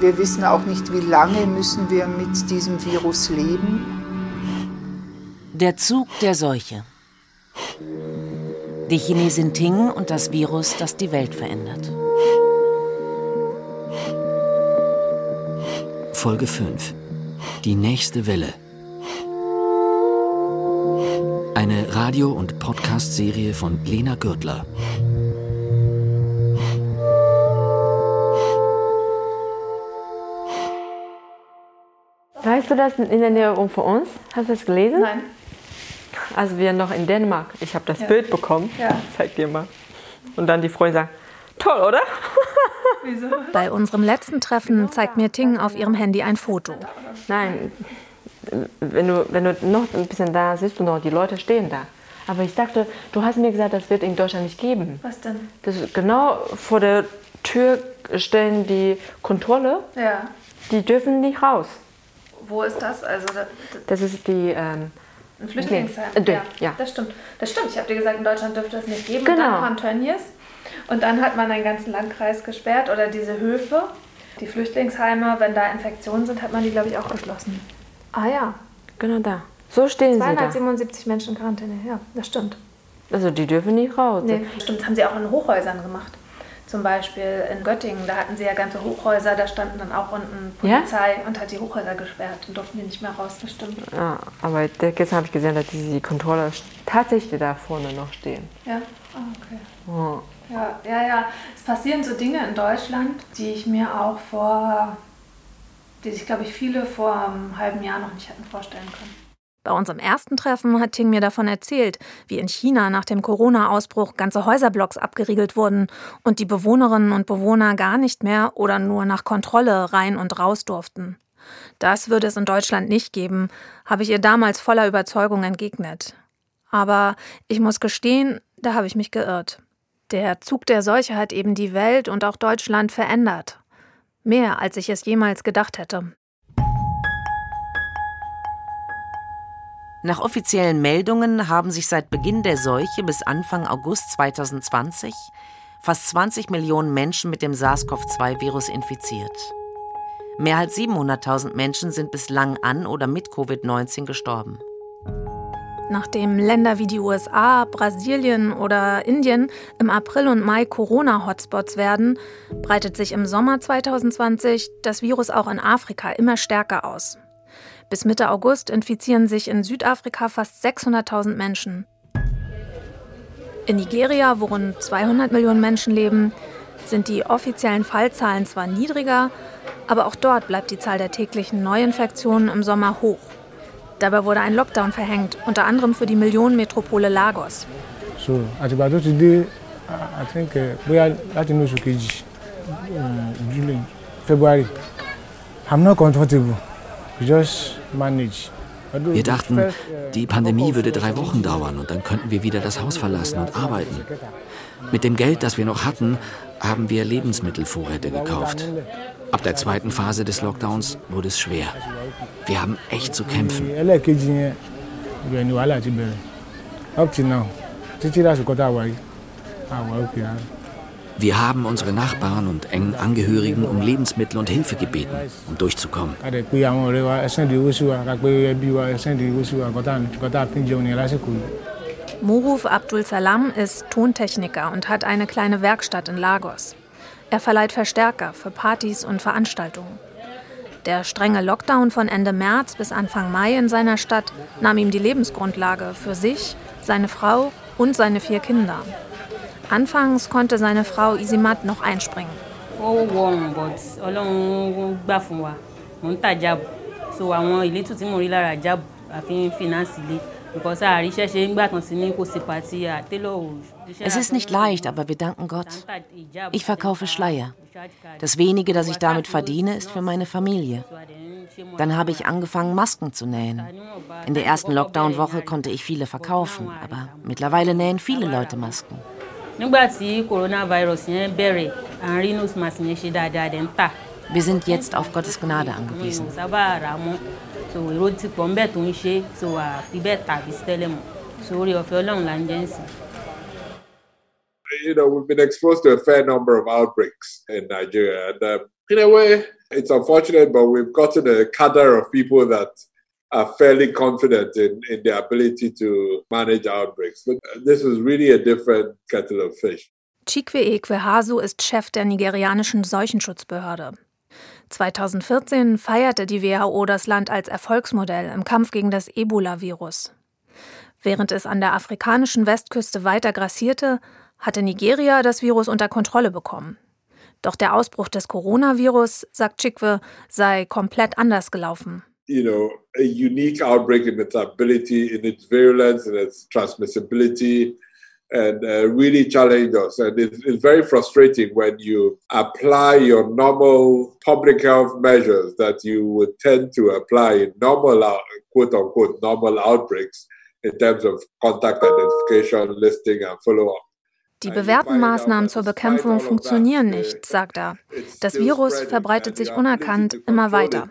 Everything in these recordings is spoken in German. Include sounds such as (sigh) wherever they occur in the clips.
Wir wissen auch nicht, wie lange müssen wir mit diesem Virus leben. Der Zug der Seuche. Die Chinesin Ting und das Virus, das die Welt verändert. Folge 5. Die nächste Welle. Eine Radio- und Podcast-Serie von Lena Gürtler. Das in der Nähe von uns? Hast du das gelesen? Nein. Also wir noch in Dänemark. Ich habe das Ja. Bild bekommen. Ja. Zeig dir mal. Und dann die Freundin sagt, toll, oder? (laughs) Wieso? Bei unserem letzten Treffen zeigt mir Ting auf ihrem Handy ein Foto. Nein, wenn du, wenn du noch ein bisschen da siehst du noch, die Leute stehen da. Aber ich dachte, du hast mir gesagt, das wird in Deutschland nicht geben. Was denn? Das ist genau vor der Tür stellen die Kontrolle, Ja. die dürfen nicht raus. Wo ist das? Also da, da, Das ist die, ähm, ein Flüchtlingsheim. Nee, äh, ja, ja. das stimmt. Das stimmt. Ich habe dir gesagt, in Deutschland dürfte es nicht geben. Und Genau. dann kam Tönnies. Und dann hat man einen ganzen Landkreis gesperrt oder diese Höfe. Die Flüchtlingsheime, wenn da Infektionen sind, hat man die, glaube ich, auch geschlossen. Ah ja. genau da. So stehen sie da. 277 Menschen in Quarantäne. Ja, das stimmt. Also die dürfen nicht raus. Nee, stimmt. Das haben sie auch in Hochhäusern gemacht. Zum Beispiel in Göttingen, da hatten sie ja ganze Hochhäuser, da standen dann auch unten Ja? Polizei und hat die Hochhäuser gesperrt und durften die nicht mehr raus. Das stimmt. Ja, aber der- gestern habe ich gesehen, dass die, die Kontrolle tatsächlich da vorne noch stehen. Ja, ah, okay. Oh. Ja, ja, ja. Es passieren so Dinge in Deutschland, die ich mir auch vor, die sich, glaube ich, viele vor einem halben Jahr noch nicht hätten vorstellen können. Bei unserem ersten Treffen hat Ting mir davon erzählt, wie in China nach dem Corona-Ausbruch ganze Häuserblocks abgeriegelt wurden und die Bewohnerinnen und Bewohner gar nicht mehr oder nur nach Kontrolle rein und raus durften. Das würde es in Deutschland nicht geben, habe ich ihr damals voller Überzeugung entgegnet. Aber ich muss gestehen, da habe ich mich geirrt. Der Zug der Seuche hat eben die Welt und auch Deutschland verändert. Mehr, als ich es jemals gedacht hätte. Nach offiziellen Meldungen haben sich seit Beginn der Seuche bis Anfang August 2020 fast 20 Millionen Menschen mit dem SARS-CoV-2-Virus infiziert. Mehr als 700.000 Menschen sind bislang an oder mit Covid-19 gestorben. Nachdem Länder wie die USA, Brasilien oder Indien im April und Mai Corona-Hotspots werden, breitet sich im Sommer 2020 das Virus auch in Afrika immer stärker aus. Bis Mitte August infizieren sich in Südafrika fast 600.000 Menschen. In Nigeria, wo rund 200 Millionen Menschen leben, sind die offiziellen Fallzahlen zwar niedriger, aber auch dort bleibt die Zahl der täglichen Neuinfektionen im Sommer hoch. Dabei wurde ein Lockdown verhängt, unter anderem für die Millionenmetropole Lagos. so tó ti dé i think eh, bóyá láti inú oṣù kejì eh, july february i'm not comfortable Wir dachten, eh, die Pandemie würde drei Wochen dauern und dann könnten wir wieder das Haus verlassen und arbeiten. Mit dem Geld, das wir noch hatten, haben wir Lebensmittelvorräte gekauft. Ab der zweiten Phase des Lockdowns wurde es schwer. Wir haben echt zu kämpfen. up till now títí lásìkò tá a wà yìí wà òkè rárá. Wir haben unsere Nachbarn und engen Angehörigen um Lebensmittel und Hilfe gebeten, um durchzukommen. Moruf Abdul Salam ist Tontechniker und hat eine kleine Werkstatt in Lagos. Er verleiht Verstärker für Partys und Veranstaltungen. Der strenge Lockdown von Ende März bis Anfang Mai in seiner Stadt nahm ihm die Lebensgrundlage für sich, seine Frau und seine vier Kinder. Anfangs konnte seine Frau Isimat noch einspringen. Es ist nicht leicht, aber wir danken Gott. Ich verkaufe Schleier. Das wenige, das ich damit verdiene, ist für meine Familie. Dann habe ich angefangen, Masken zu nähen. In der ersten Lockdown-Woche konnte ich viele verkaufen, aber mittlerweile nähen viele Leute Masken. Nígbà tí coronavirus yẹn bẹ̀rẹ̀ à ń rí nose mask yẹn ṣe dáadáa dẹ̀ ń tà. Wir sind jetzt auf Gottes Gnade angewiesen. àwọn èèyàn sábà rà mọ́ so èrò ti pọ̀ ń bẹ̀ tó ń ṣe so àfi bẹ́ẹ̀ tàbí sí tẹ́lẹ̀ mọ́ so orí ọ̀fẹ́ ọlọ́run là ń jẹ́ ń sìn. you know, we've been exposed to a fair number of outbreaks in Nigeria. And um, in a way, it's unfortunate, but we've gotten a cadre of people that are fairly confident in, in their ability to manage outbreaks. But this is really a different kettle of fish. Chikwe Ekwehasu ist Chef der nigerianischen Seuchenschutzbehörde. 2014 feierte die WHO das Land als Erfolgsmodell im Kampf gegen das Ebola-Virus. Während es an der afrikanischen Westküste weiter grassierte, hatte Nigeria das Virus unter Kontrolle bekommen. Doch der Ausbruch des Coronavirus, sagt Chikwe, sei komplett anders gelaufen. You know, a unique outbreak in its ability, in its virulence, in its transmissibility, and uh, really challenged us. And it's, it's very frustrating when you apply your normal public health measures that you would tend to apply in normal, quote unquote, normal outbreaks in terms of contact identification, listing, and follow up. Die bewährten Maßnahmen zur Bekämpfung funktionieren nicht, sagt er. Das Virus verbreitet sich unerkannt immer weiter.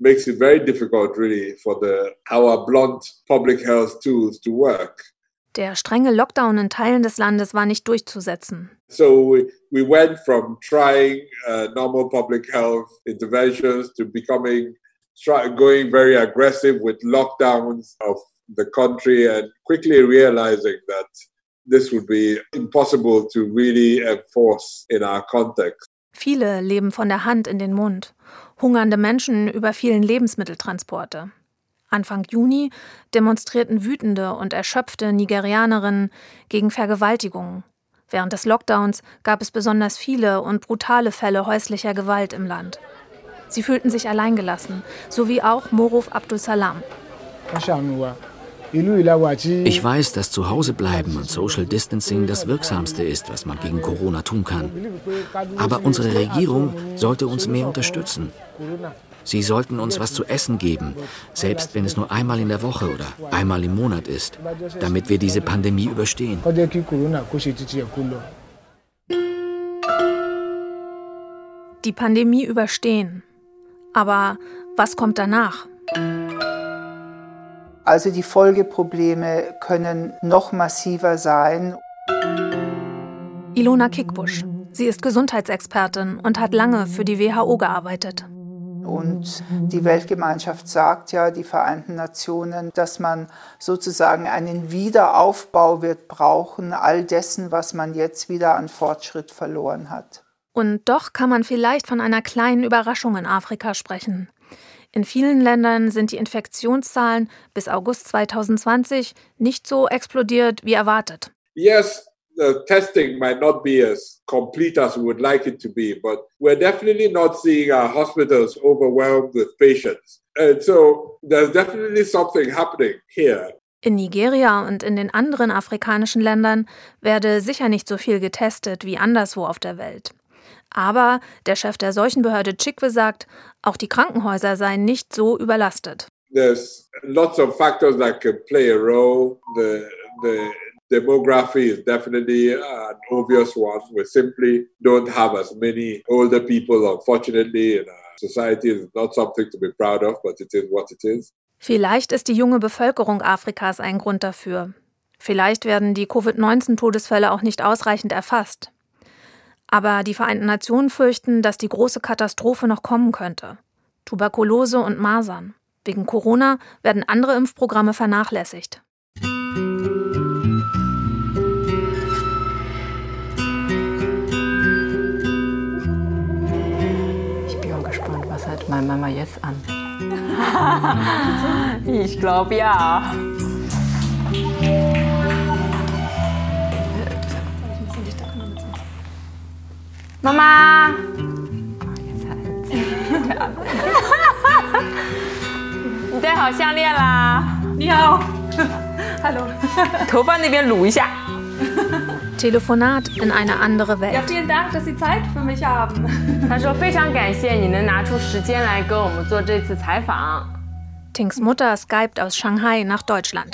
Makes it very difficult really for the our blunt public health tools to work. Der strenge Lockdown in Teilen des Landes war nicht durchzusetzen. So we, we went from trying uh, normal public health interventions to becoming going very aggressive with lockdowns of the country and quickly realizing that this would be impossible to really enforce in our context. Viele leben von der Hand in den Mund. Hungernde Menschen überfielen Lebensmitteltransporte. Anfang Juni demonstrierten wütende und erschöpfte Nigerianerinnen gegen Vergewaltigungen. Während des Lockdowns gab es besonders viele und brutale Fälle häuslicher Gewalt im Land. Sie fühlten sich alleingelassen, so wie auch Moruf Abdul Salam. Ich weiß, dass zu Hause bleiben und Social Distancing das Wirksamste ist, was man gegen Corona tun kann. Aber unsere Regierung sollte uns mehr unterstützen. Sie sollten uns was zu essen geben, selbst wenn es nur einmal in der Woche oder einmal im Monat ist, damit wir diese Pandemie überstehen. Die Pandemie überstehen. Aber was kommt danach? Also die Folgeprobleme können noch massiver sein. Ilona Kickbusch. Sie ist Gesundheitsexpertin und hat lange für die WHO gearbeitet. Und die Weltgemeinschaft sagt ja, die Vereinten Nationen, dass man sozusagen einen Wiederaufbau wird brauchen, all dessen, was man jetzt wieder an Fortschritt verloren hat. Und doch kann man vielleicht von einer kleinen Überraschung in Afrika sprechen. In vielen Ländern sind die Infektionszahlen bis August 2020 nicht so explodiert wie erwartet. Yes, the testing might not be as complete as we would like it to be, but we're definitely not seeing our hospitals overwhelmed with patients. And so there's definitely something happening here. In Nigeria und in den anderen afrikanischen Ländern werde sicher nicht so viel getestet wie anderswo auf der Welt. Aber der Chef der Seuchenbehörde Chikwe sagt, auch die Krankenhäuser seien nicht so überlastet. There's lots of factors that can play a role. The, the demography is definitely an obvious one. We simply don't have as many older people, unfortunately, in our society. It's not something to be proud of, but it is what it is. Vielleicht ist die junge Bevölkerung Afrikas ein Grund dafür. Vielleicht werden die Covid-19-Todesfälle auch nicht ausreichend erfasst. Aber die Vereinten Nationen fürchten, dass die große Katastrophe noch kommen könnte. Tuberkulose und Masern. Wegen Corona werden andere Impfprogramme vernachlässigt. Ich bin auch gespannt, was hat meine Mama jetzt an? (laughs) ich glaube ja. Mama！你戴好项链啦！你好，Hallo。头发那边撸一下。 Telefonat in eine andere Ja, Welt. vielen Dank, dass Sie Zeit für mich haben. (laughs) 他说非常感谢你能拿出时间来跟我们做这次采访。 Tings Mutter skypt aus Shanghai nach Deutschland.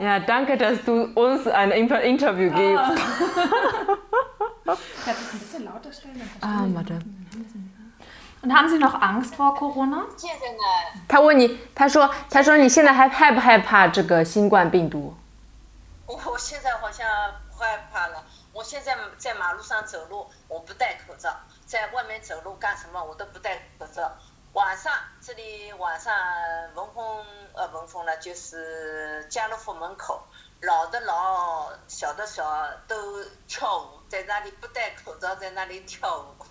Ja, danke, dass du uns ein Inter- Interview gibst. (laughs) Kannst du es ein bisschen lauter stellen? Ah, warte. Und haben Sie noch Angst vor Corona? 他问你，他说，他说你现在还害不害怕这个新冠病毒？我现在好像不害怕了。我现在在马路上走路，我不戴口罩，在外面走路干什么我都不戴口罩。晚上这里晚上文峰呃文峰呢，就是家乐福门口，老的老小的小都跳舞，在那里不戴口罩，在那里跳舞。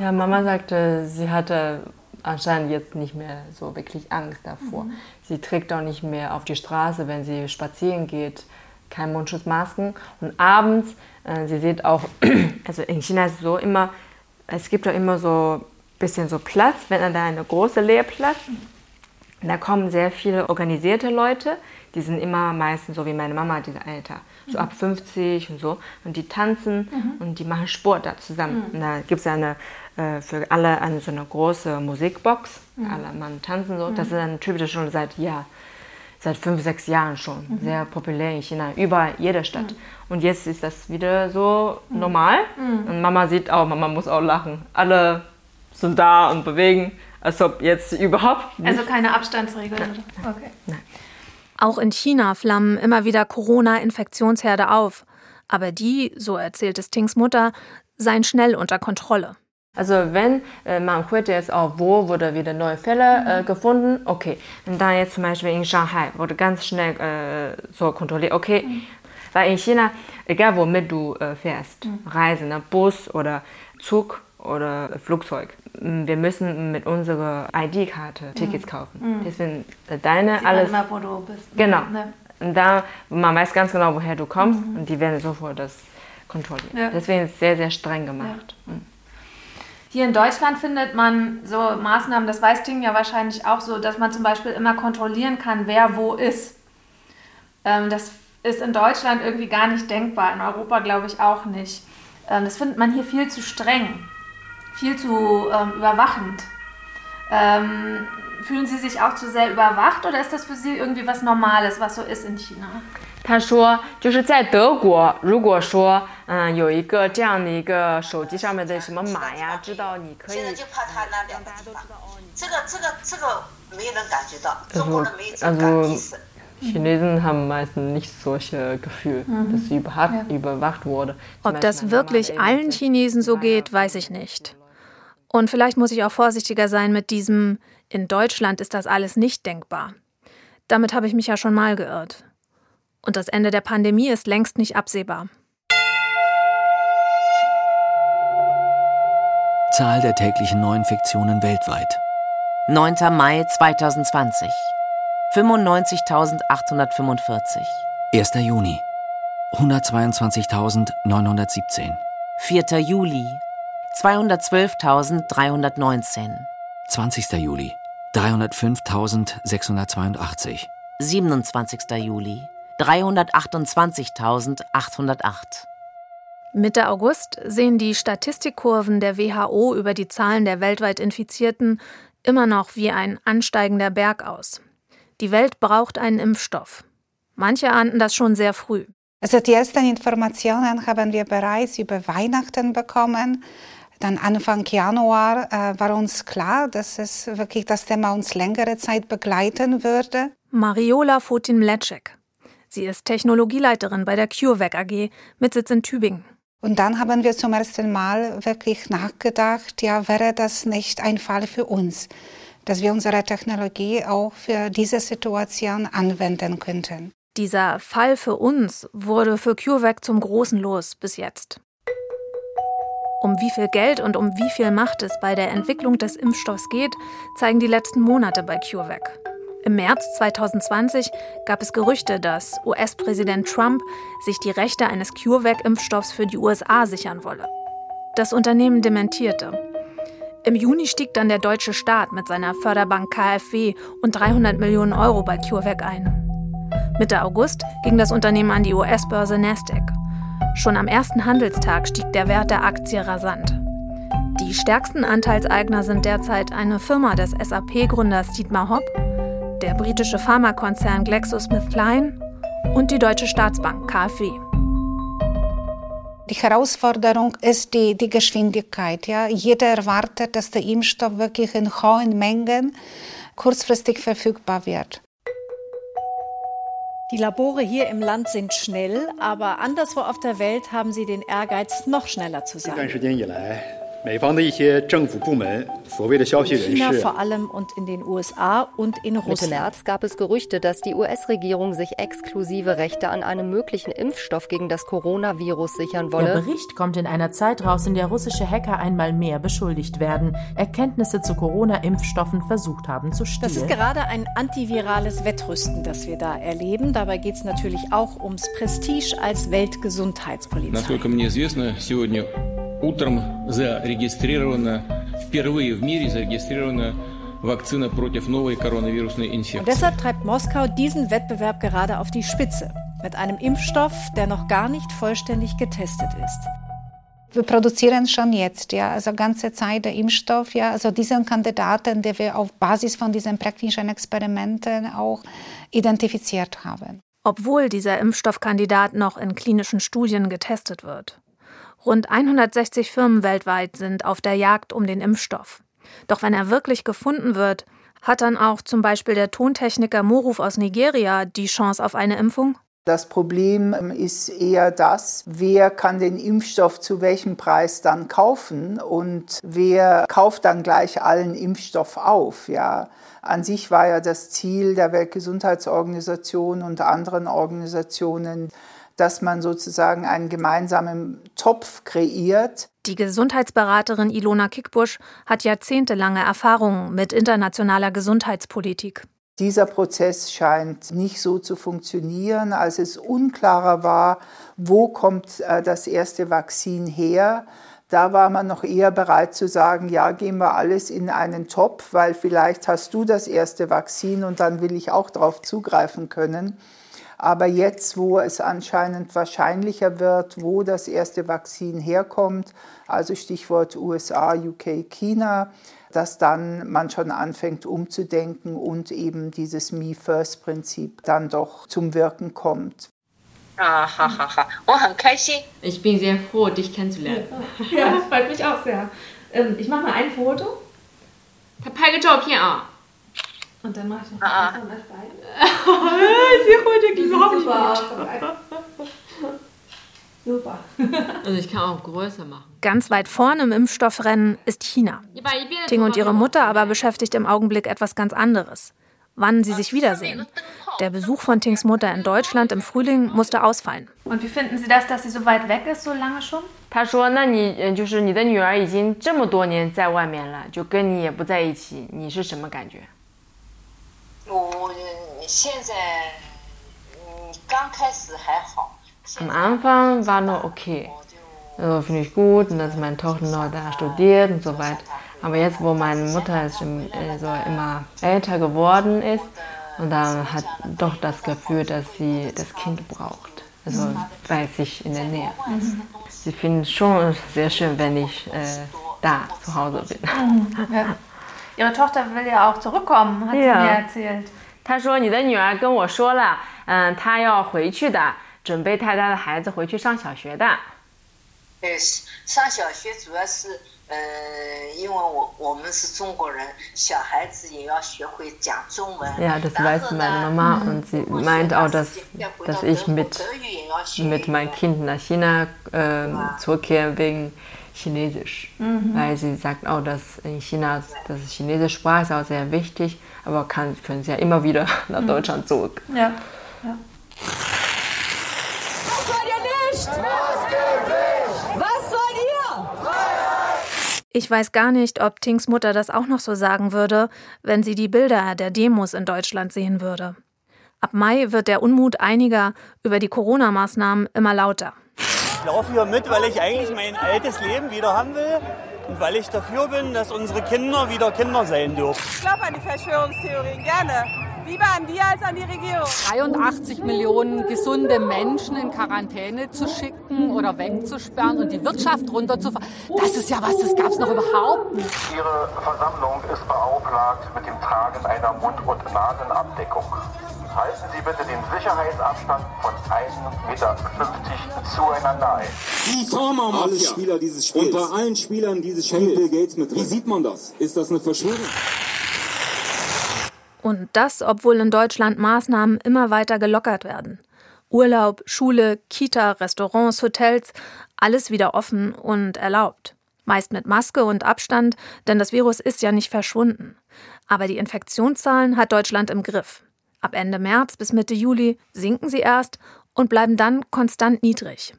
Ja, Mama sagte, sie hatte anscheinend jetzt nicht mehr so wirklich Angst davor. Mhm. Sie trägt auch nicht mehr auf die Straße, wenn sie spazieren geht, kein Mundschutz, Masken. Und abends, äh, sie sieht auch, (clears throat) also in China ist es so immer, es gibt doch immer so ein bisschen so Platz, wenn da eine große Leerplatz. da kommen sehr viele organisierte Leute, die sind immer meistens so wie meine Mama, diese Alter, so ab 50 und so. Und die tanzen mhm. und die machen Sport da zusammen. Mhm. Und da gibt es eine, äh, für alle eine so eine große Musikbox. Mhm. Alle Mann tanzen so. Das ist ein typisch schon seit ja, seit fünf, sechs Jahren schon. Mhm. Sehr populär in China, überall, jeder Stadt. Mhm. Und jetzt ist das wieder so mhm. normal. Und Mama sieht auch, Mama muss auch lachen. Alle sind da und bewegen, als ob jetzt überhaupt nicht. Also keine Abstandsregeln? Okay. Nein. Auch in China flammen immer wieder Corona-Infektionsherde auf. Aber die, so erzählt es Tings Mutter, seien schnell unter Kontrolle. Also wenn äh, man heute jetzt auch, wo wurde wieder neue Fälle äh, mhm. gefunden, okay. Und dann jetzt zum Beispiel in Shanghai wurde ganz schnell äh, so kontrolliert, okay. Mhm. Weil in China, egal womit du äh, fährst, mhm. Reise, ne, Bus oder Zug oder Flugzeug, wir müssen mit unserer ID-Karte Tickets kaufen. Mhm. Deswegen äh, deine Sieht alles. Immer, wo du bist. Genau. Ne? Und da man weiß ganz genau, woher du kommst mhm. und die werden sofort das kontrollieren. Ja. Deswegen ist es sehr, sehr streng gemacht. Ja. Mhm. Hier in Deutschland findet man so Maßnahmen, das weiß Ting ja wahrscheinlich auch so, dass man zum Beispiel immer kontrollieren kann, wer wo ist. Ähm, das ist in Deutschland irgendwie gar nicht denkbar, in Europa glaube ich auch nicht. Ähm, das findet man hier viel zu streng viel zu ähm, überwachend. Ähm, fühlen Sie sich auch zu sehr überwacht oder ist das für Sie irgendwie was Normales, was so ist in China? 他说，就是在德国，如果说，嗯，有一个这样的一个手机上面的什么码呀，知道你可以。现在就怕他那两个地方。这个这个这个没有人感觉到，中国人没有这个意识。Chinesen haben meistens nicht solche Gefühl, mhm. dass sie überwacht, ja. überwacht wurde. Ob das wirklich allen Chinesen so geht, weiß ich nicht. Und vielleicht muss ich auch vorsichtiger sein mit diesem, in Deutschland ist das alles nicht denkbar. Damit habe ich mich ja schon mal geirrt. Und das Ende der Pandemie ist längst nicht absehbar. Zahl der täglichen Neuinfektionen weltweit. 9. Mai 2020. 95.845. 1. Juni. 122.917. 4. Juli 212.319. 20. Juli 305.682. 27. Juli 328.808. Mitte August sehen die Statistikkurven der WHO über die Zahlen der weltweit Infizierten immer noch wie ein ansteigender Berg aus. Die Welt braucht einen Impfstoff. Manche ahnten das schon sehr früh. Also die ersten Informationen haben wir bereits über Weihnachten bekommen. Dann Anfang Januar äh, war uns klar, dass es wirklich das Thema uns längere Zeit begleiten würde. Mariola Fotin-Mlecek. Sie ist Technologieleiterin bei der CureVac AG mit Sitz in Tübingen. Und dann haben wir zum ersten Mal wirklich nachgedacht, ja, wäre das nicht ein Fall für uns, dass wir unsere Technologie auch für diese Situation anwenden könnten. Dieser Fall für uns wurde für CureVac zum großen Los bis jetzt. Um wie viel Geld und um wie viel Macht es bei der Entwicklung des Impfstoffs geht, zeigen die letzten Monate bei CureVac. Im März 2020 gab es Gerüchte, dass US-Präsident Trump sich die Rechte eines CureVac-Impfstoffs für die USA sichern wolle. Das Unternehmen dementierte. Im Juni stieg dann der deutsche Staat mit seiner Förderbank KfW und 300 Millionen Euro bei CureVac ein. Mitte August ging das Unternehmen an die US-Börse Nasdaq. Schon am ersten Handelstag stieg der Wert der Aktie rasant. Die stärksten Anteilseigner sind derzeit eine Firma des SAP-Gründers Dietmar Hopp, der britische Pharmakonzern GlaxoSmithKline und die Deutsche Staatsbank KfW. Die Herausforderung ist die, die Geschwindigkeit. Ja. Jeder erwartet, dass der Impfstoff wirklich in hohen Mengen kurzfristig verfügbar wird. Die Labore hier im Land sind schnell, aber anderswo auf der Welt haben sie den Ehrgeiz, noch schneller zu sein. China vor allem und in den USA und in Russland. Mitte März gab es Gerüchte, dass die US-Regierung sich exklusive Rechte an einem möglichen Impfstoff gegen das Coronavirus sichern wolle. Der Bericht kommt in einer Zeit raus, in der russische Hacker einmal mehr beschuldigt werden, Erkenntnisse zu Corona-Impfstoffen versucht haben zu stehlen. Das ist gerade ein antivirales Wettrüsten, das wir da erleben. Dabei geht es natürlich auch ums Prestige als Weltgesundheitspolizei. Утром зарегистрирована, впервые в мире зарегистрирована Vakzine против новой коронавирусной инфекции. Und deshalb treibt Moskau diesen Wettbewerb gerade auf die Spitze mit einem Impfstoff, der noch gar nicht vollständig getestet ist. Wir produzieren schon jetzt, ja, also ganze Zeit der Impfstoff, ja, also diesen Kandidaten, den wir auf Basis von diesen praktischen Experimenten auch identifiziert haben. Obwohl dieser Impfstoffkandidat noch in klinischen Studien getestet wird. Rund 160 Firmen weltweit sind auf der Jagd um den Impfstoff. Doch wenn er wirklich gefunden wird, hat dann auch zum Beispiel der Tontechniker Moruf aus Nigeria die Chance auf eine Impfung? Das Problem ist eher das, wer kann den Impfstoff zu welchem Preis dann kaufen und wer kauft dann gleich allen Impfstoff auf. Ja. An sich war ja das Ziel der Weltgesundheitsorganisation und anderen Organisationen, dass man sozusagen einen gemeinsamen Topf kreiert. Die Gesundheitsberaterin Ilona Kickbusch hat jahrzehntelange Erfahrung mit internationaler Gesundheitspolitik. Dieser Prozess scheint nicht so zu funktionieren, als es unklarer war, wo kommt äh, das erste Vakzin her. Da war man noch eher bereit zu sagen, ja, gehen wir alles in einen Topf, weil vielleicht hast du das erste Vakzin und dann will ich auch darauf zugreifen können. Aber jetzt, wo es anscheinend wahrscheinlicher wird, wo das erste Vakzin herkommt, also Stichwort USA, UK, China, dass dann man schon anfängt umzudenken und eben dieses Me-First-Prinzip dann doch zum Wirken kommt. Ich bin sehr froh, dich kennenzulernen. Ja, das freut mich auch sehr. Ähm, ich mache mal ein Foto. 他拍个照片啊。 Und dann mache ich noch ah. ein anderes Bein. Sie heute glaube ich Super. Also ich kann auch größer machen. Ganz weit vorne im Impfstoffrennen ist China. Ting und ihre Mutter aber beschäftigt im Augenblick etwas ganz anderes. Wann sie sich wiedersehen. Der Besuch von Tings Mutter in Deutschland im Frühling musste ausfallen. Und wie finden Sie das, dass sie so weit weg ist, so lange schon? 他说：“ 我现在刚开始还好。Am Anfang war nur okay. Also finde ich gut, und dass meine Tochter noch da studiert und so weiter. Aber jetzt, wo meine Mutter also immer älter geworden ist, und dann hat doch das Gefühl, dass sie das Kind braucht. Also bei sich in der Nähe. Sie finden es schon sehr schön, wenn ich äh, da zu Hause bin. (laughs) Ja. Ihre Tochter will ja auch zurückkommen, hat ja. sie mir erzählt. 她说你的女儿跟我说了，嗯，她要回去的，准备带她的孩子回去上小学的。对，上小学主要是，呃，因为我我们是中国人，小孩子也要学会讲中文。Ja, das weiß meine Mama und sie meint auch, dass, dass ich mit, mit meinem Kind nach China äh, zurückkehre wegen Chinesisch, mhm. weil sie sagt auch, dass in China das Chinesisch Sprache ist auch sehr wichtig, aber kann, können sie ja immer wieder (laughs) nach mhm. Deutschland zurück. Ja. ja. Was wollt ihr nicht? Was wollt ihr? Ich weiß gar nicht, ob Tings Mutter das auch noch so sagen würde, wenn sie die Bilder der Demos in Deutschland sehen würde. Ab Mai wird der Unmut einiger über die Corona-Maßnahmen immer lauter. Ich laufe hier mit, weil ich eigentlich mein altes Leben wieder haben will und weil ich dafür bin, dass unsere Kinder wieder Kinder sein dürfen. Ich glaube an die Verschwörungstheorien, gerne. Lieber an die als an die Regierung. 83 Millionen gesunde Menschen in Quarantäne zu schicken oder wegzusperren und die Wirtschaft runterzufahren, das ist ja was, das gab es noch überhaupt nicht. Ihre Versammlung ist beauftragt mit dem Tragen einer Mund- und Nasenabdeckung. Halten Sie bitte den Sicherheitsabstand von 1,50 Meter zueinander ein. Die Pharma-Mafia. Alle Spieler dieses Spiels. Und bei allen Spielern dieses Spiels. Bill Gates mit drin. Wie sieht man das? Ist das eine Verschwörung? Und das, obwohl in Deutschland Maßnahmen immer weiter gelockert werden. Urlaub, Schule, Kita, Restaurants, Hotels, alles wieder offen und erlaubt. Meist mit Maske und Abstand, denn das Virus ist ja nicht verschwunden. Aber die Infektionszahlen hat Deutschland im Griff. Ab Ende März bis Mitte Juli sinken sie erst und bleiben dann konstant niedrig.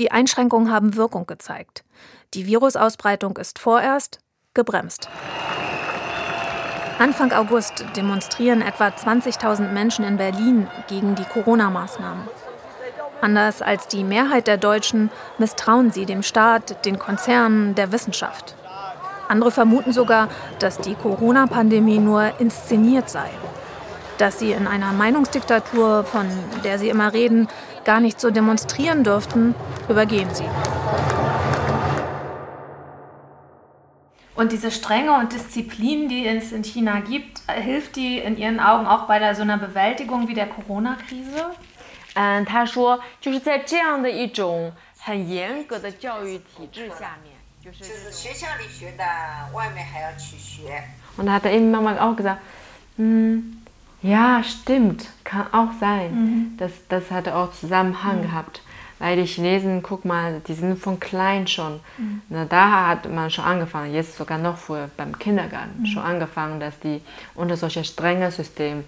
Die Einschränkungen haben Wirkung gezeigt. Die Virusausbreitung ist vorerst gebremst. Anfang August demonstrieren etwa 20.000 Menschen in Berlin gegen die Corona-Maßnahmen. Anders als die Mehrheit der Deutschen misstrauen sie dem Staat, den Konzernen, der Wissenschaft. Andere vermuten sogar, dass die Corona-Pandemie nur inszeniert sei Dass sie in einer Meinungsdiktatur, von der sie immer reden, gar nicht so demonstrieren dürften, übergehen sie. Und diese Strenge und Disziplin, die es in China gibt, hilft die in Ihren Augen auch bei der, so einer Bewältigung wie der Corona-Krise? 嗯，他说，就是在这样的一种很严格的教育体制下面，就是就是学校里学的，外面还要去学。 Und da hat er eben manchmal auch gesagt, hm, ja, stimmt, kann auch sein. Mhm. Das, das hatte auch Zusammenhang Mhm. gehabt. Weil die Chinesen, guck mal, die sind von klein schon. Mhm. Na, da hat man schon angefangen, jetzt sogar noch früher beim Kindergarten, Mhm. schon angefangen, dass die unter solcher strengen System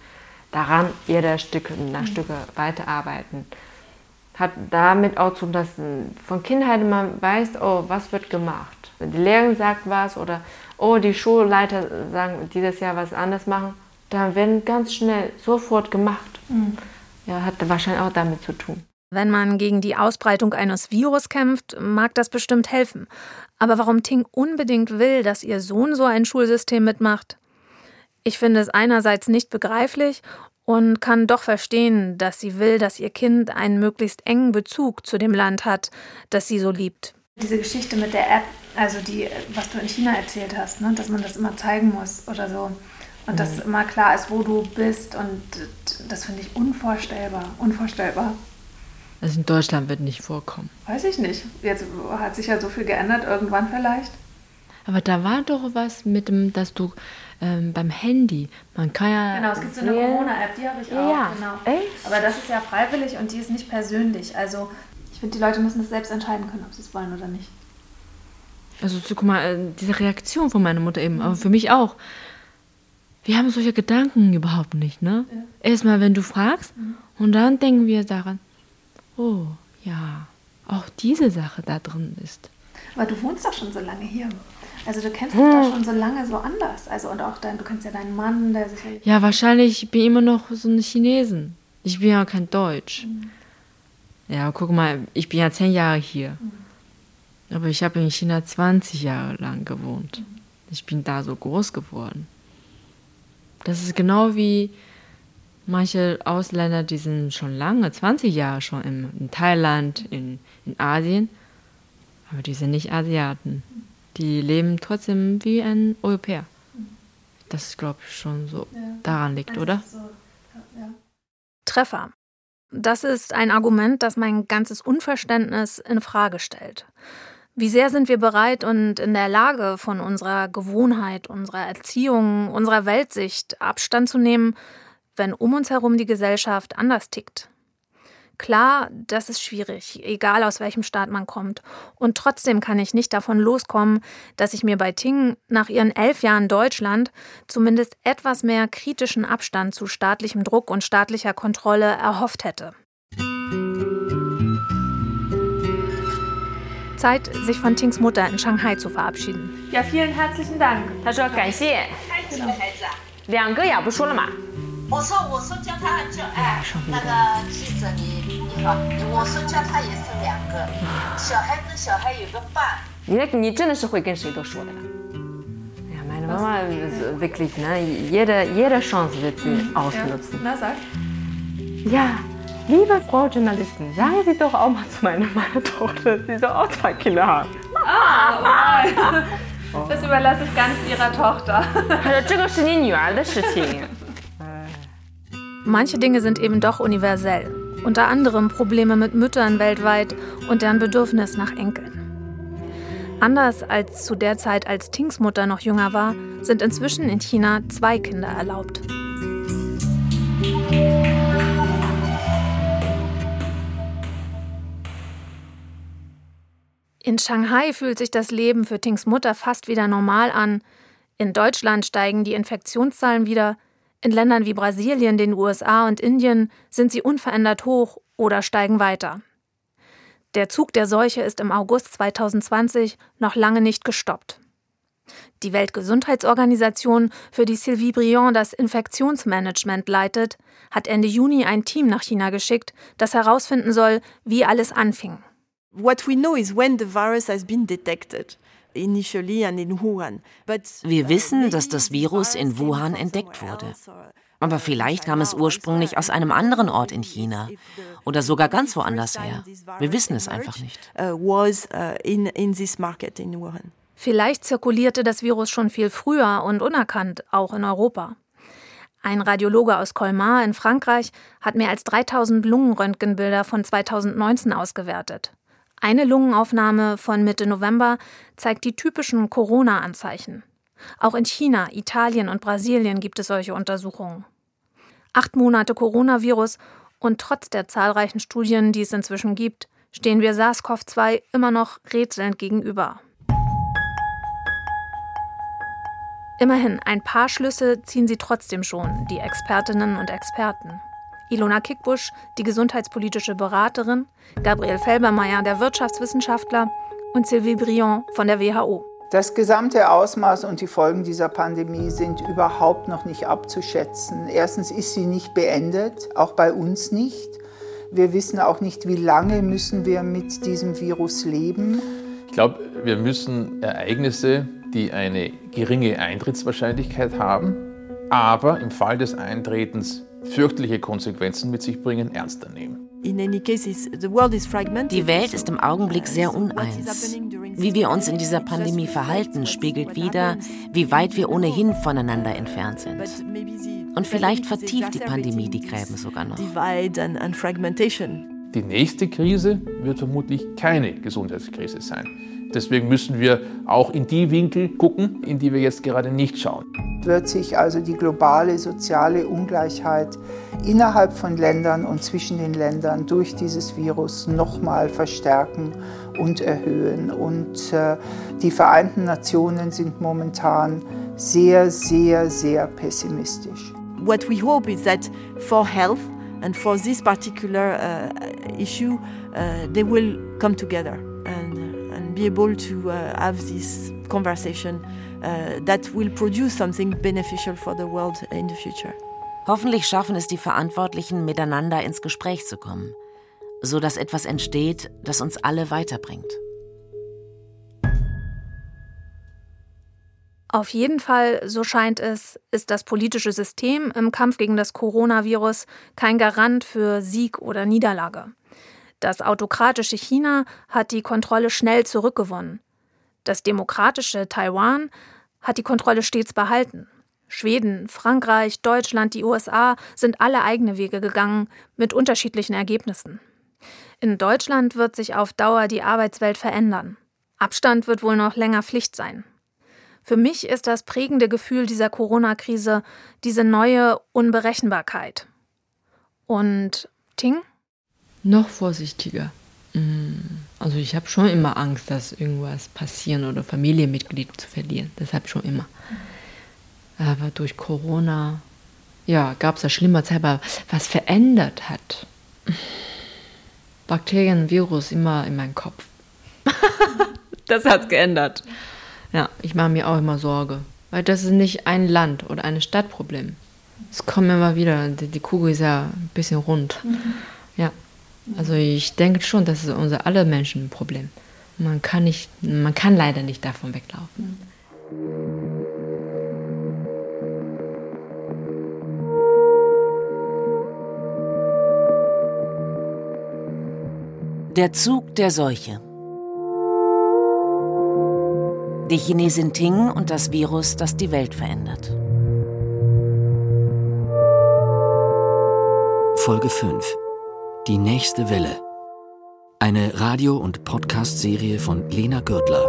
daran jeder Stück nach Mhm. Stücke weiterarbeiten. Hat damit auch zu tun, dass von Kindheit man weiß, oh, was wird gemacht. Wenn die Lehrerin sagt was oder oh, die Schulleiter sagen dieses Jahr was anders machen, dann werden ganz schnell sofort gemacht. Mhm. Ja, hat wahrscheinlich auch damit zu tun. Wenn man gegen die Ausbreitung eines Virus kämpft, mag das bestimmt helfen. Aber warum Ting unbedingt will, dass ihr Sohn so ein Schulsystem mitmacht? Ich finde es einerseits nicht begreiflich und kann doch verstehen, dass sie will, dass ihr Kind einen möglichst engen Bezug zu dem Land hat, das sie so liebt. Diese Geschichte mit der App, also die, was du in China erzählt hast, ne, dass man das immer zeigen muss oder so. Und dass Mhm. immer klar ist, wo du bist. Und das finde ich unvorstellbar. Unvorstellbar. Also in Deutschland wird nicht vorkommen. Weiß ich nicht. Jetzt hat sich ja so viel geändert, irgendwann vielleicht. Aber da war doch was mit dem, dass du ähm, beim Handy, man kann ja. Genau, es gibt so eine Corona-App, die habe ich auch. ja. Genau. Echt? Aber das ist ja freiwillig und die ist nicht persönlich. Also ich finde, die Leute müssen das selbst entscheiden können, ob sie es wollen oder nicht. Also so, guck mal, äh, diese Reaktion von meiner Mutter eben, aber für mich auch. Wir haben solche Gedanken überhaupt nicht, ne? Erstmal, wenn du fragst, und dann denken wir daran, oh, ja, auch diese Sache da drin ist. Aber du wohnst doch schon so lange hier. Also du kennst Hm. es doch schon so lange so anders. Also und auch dein, du kennst ja deinen Mann, der sich ja Ja, wahrscheinlich ich bin ich immer noch so ein Chinesen. Ich bin ja kein Deutsch. Ja, guck mal, ich bin ja zehn Jahre hier. Aber ich habe in China 20 Jahre lang gewohnt. Ich bin da so groß geworden. Das ist genau wie manche Ausländer, die sind schon lange, 20 Jahre schon in, in Thailand, in, in Asien. Aber die sind nicht Asiaten. Die leben trotzdem wie ein Europäer. Das glaube ich schon so daran liegt, oder? Treffer. Das ist ein Argument, das mein ganzes Unverständnis in Frage stellt. Wie sehr sind wir bereit und in der Lage, von unserer Gewohnheit, unserer Erziehung, unserer Weltsicht Abstand zu nehmen, wenn um uns herum die Gesellschaft anders tickt? Klar, das ist schwierig, egal aus welchem Staat man kommt. Und trotzdem kann ich nicht davon loskommen, dass ich mir bei Ting nach ihren elf Jahren Deutschland zumindest etwas mehr kritischen Abstand zu staatlichem Druck und staatlicher Kontrolle erhofft hätte. Zeit, sich von Tings Mutter in Shanghai zu verabschieden. Ja, vielen herzlichen Dank. 他说感谢。看几个孩子啊？两个呀，不说了嘛。我说我说叫他叫哎，那个记者你你好，我说叫他也是两个，小孩跟小孩有个伴。你你真的是会跟谁都说的了。Ja, meine Mama ist wirklich, ne, jede, jede Chance wird sie ausnutzen. Na, sag. Ja, Liebe Frau Journalistin, sagen Sie doch auch mal zu meiner, meiner Tochter, dass sie doch auch zwei Kinder hat. Ah, oh Das überlasse ich ganz ihrer Tochter. Das ist Manche Dinge sind eben doch universell. Unter anderem Probleme mit Müttern weltweit und deren Bedürfnis nach Enkeln. Anders als zu der Zeit, als Tings Mutter noch jünger war, sind inzwischen in China zwei Kinder erlaubt. In Shanghai fühlt sich das Leben für Tings Mutter fast wieder normal an. In Deutschland steigen die Infektionszahlen wieder. In Ländern wie Brasilien, den USA und Indien sind sie unverändert hoch oder steigen weiter. Der Zug der Seuche ist im August 2020 noch lange nicht gestoppt. Die Weltgesundheitsorganisation, für die Sylvie Briand das Infektionsmanagement leitet, hat Ende Juni ein Team nach China geschickt, das herausfinden soll, wie alles anfing. What we know is when the virus has been detected. Wir wissen, dass das Virus in Wuhan entdeckt wurde. Aber vielleicht kam es ursprünglich aus einem anderen Ort in China oder sogar ganz woanders her. Wir wissen es einfach nicht. Vielleicht zirkulierte das Virus schon viel früher und unerkannt, auch in Europa. Ein Radiologe aus Colmar in Frankreich hat mehr als 3000 Lungenröntgenbilder von 2019 ausgewertet. Eine Lungenaufnahme von Mitte November zeigt die typischen Corona-Anzeichen. Auch in China, Italien und Brasilien gibt es solche Untersuchungen. Acht Monate Coronavirus und trotz der zahlreichen Studien, die es inzwischen gibt, stehen wir SARS-CoV-2 immer noch rätselnd gegenüber. Immerhin, ein paar Schlüsse ziehen sie trotzdem schon, die Expertinnen und Experten. Ilona Kickbusch, die gesundheitspolitische Beraterin, Gabriel Felbermeier, der Wirtschaftswissenschaftler und Sylvie Briand von der WHO. Das gesamte Ausmaß und die Folgen dieser Pandemie sind überhaupt noch nicht abzuschätzen. Erstens ist sie nicht beendet, auch bei uns nicht. Wir wissen auch nicht, wie lange müssen wir mit diesem Virus leben. Ich glaube, wir müssen Ereignisse, die eine geringe Eintrittswahrscheinlichkeit haben, aber im Fall des Eintretens fürchterliche Konsequenzen mit sich bringen, ernster nehmen. Die Welt ist im Augenblick sehr uneins. Wie wir uns in dieser Pandemie verhalten, spiegelt wider, wie weit wir ohnehin voneinander entfernt sind. Und vielleicht vertieft die Pandemie die Gräben sogar noch. Die nächste Krise wird vermutlich keine Gesundheitskrise sein. Deswegen müssen wir auch in die Winkel gucken, in die wir jetzt gerade nicht schauen. Wird sich also die globale soziale Ungleichheit innerhalb von Ländern und zwischen den Ländern durch dieses Virus nochmal verstärken und erhöhen. Und äh, die Vereinten Nationen sind momentan sehr, sehr, sehr pessimistisch. What we hope is that for health and for this particular uh, issue, uh, they will come together be able to uh, have this conversation uh, that will produce something beneficial for the world in the future. Hoffentlich schaffen es die Verantwortlichen, miteinander ins Gespräch zu kommen, so dass etwas entsteht, das uns alle weiterbringt. Auf jeden Fall, so scheint es, ist das politische System im Kampf gegen das Coronavirus kein Garant für Sieg oder Niederlage. Das autokratische China hat die Kontrolle schnell zurückgewonnen. Das demokratische Taiwan hat die Kontrolle stets behalten. Schweden, Frankreich, Deutschland, die USA sind alle eigene Wege gegangen, mit unterschiedlichen Ergebnissen. In Deutschland wird sich auf Dauer die Arbeitswelt verändern. Abstand wird wohl noch länger Pflicht sein. Für mich ist das prägende Gefühl dieser Corona-Krise diese neue Unberechenbarkeit. Und Ting? Noch vorsichtiger. Mm, also ich habe schon immer Angst, dass irgendwas passieren oder Familienmitglieder zu verlieren. Deshalb schon immer. Aber durch Corona, ja, gab es eine schlimme Zeit, aber was verändert hat. Bakterien, Virus immer in meinem Kopf. (laughs) das hat es geändert. Ja, ich mache mir auch immer Sorge. Weil das ist nicht ein Land oder ein Stadtproblem. Es kommt immer wieder, die Kugel ist ja ein bisschen rund. Mhm. Ja. Also ich denke schon, das ist unser aller Menschen ein Problem. Man kann, nicht, man kann leider nicht davon weglaufen. Der Zug der Seuche. Die Chinesin Ting und das Virus, das die Welt verändert. Folge 5 die nächste Welle. Eine Radio- und Podcast-Serie von Lena Gürtler.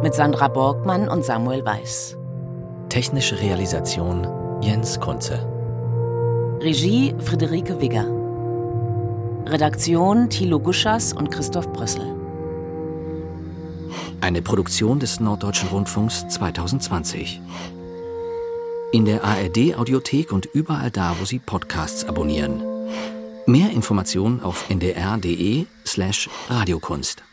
Mit Sandra Borgmann und Samuel Weiß. Technische Realisation Jens Kunze. Regie Friederike Wigger. Redaktion Thilo Guschas und Christoph Brüssel. Eine Produktion des Norddeutschen Rundfunks 2020. In der ARD Audiothek und überall da, wo Sie Podcasts abonnieren. Mehr Informationen auf ndr.de slash Radiokunst.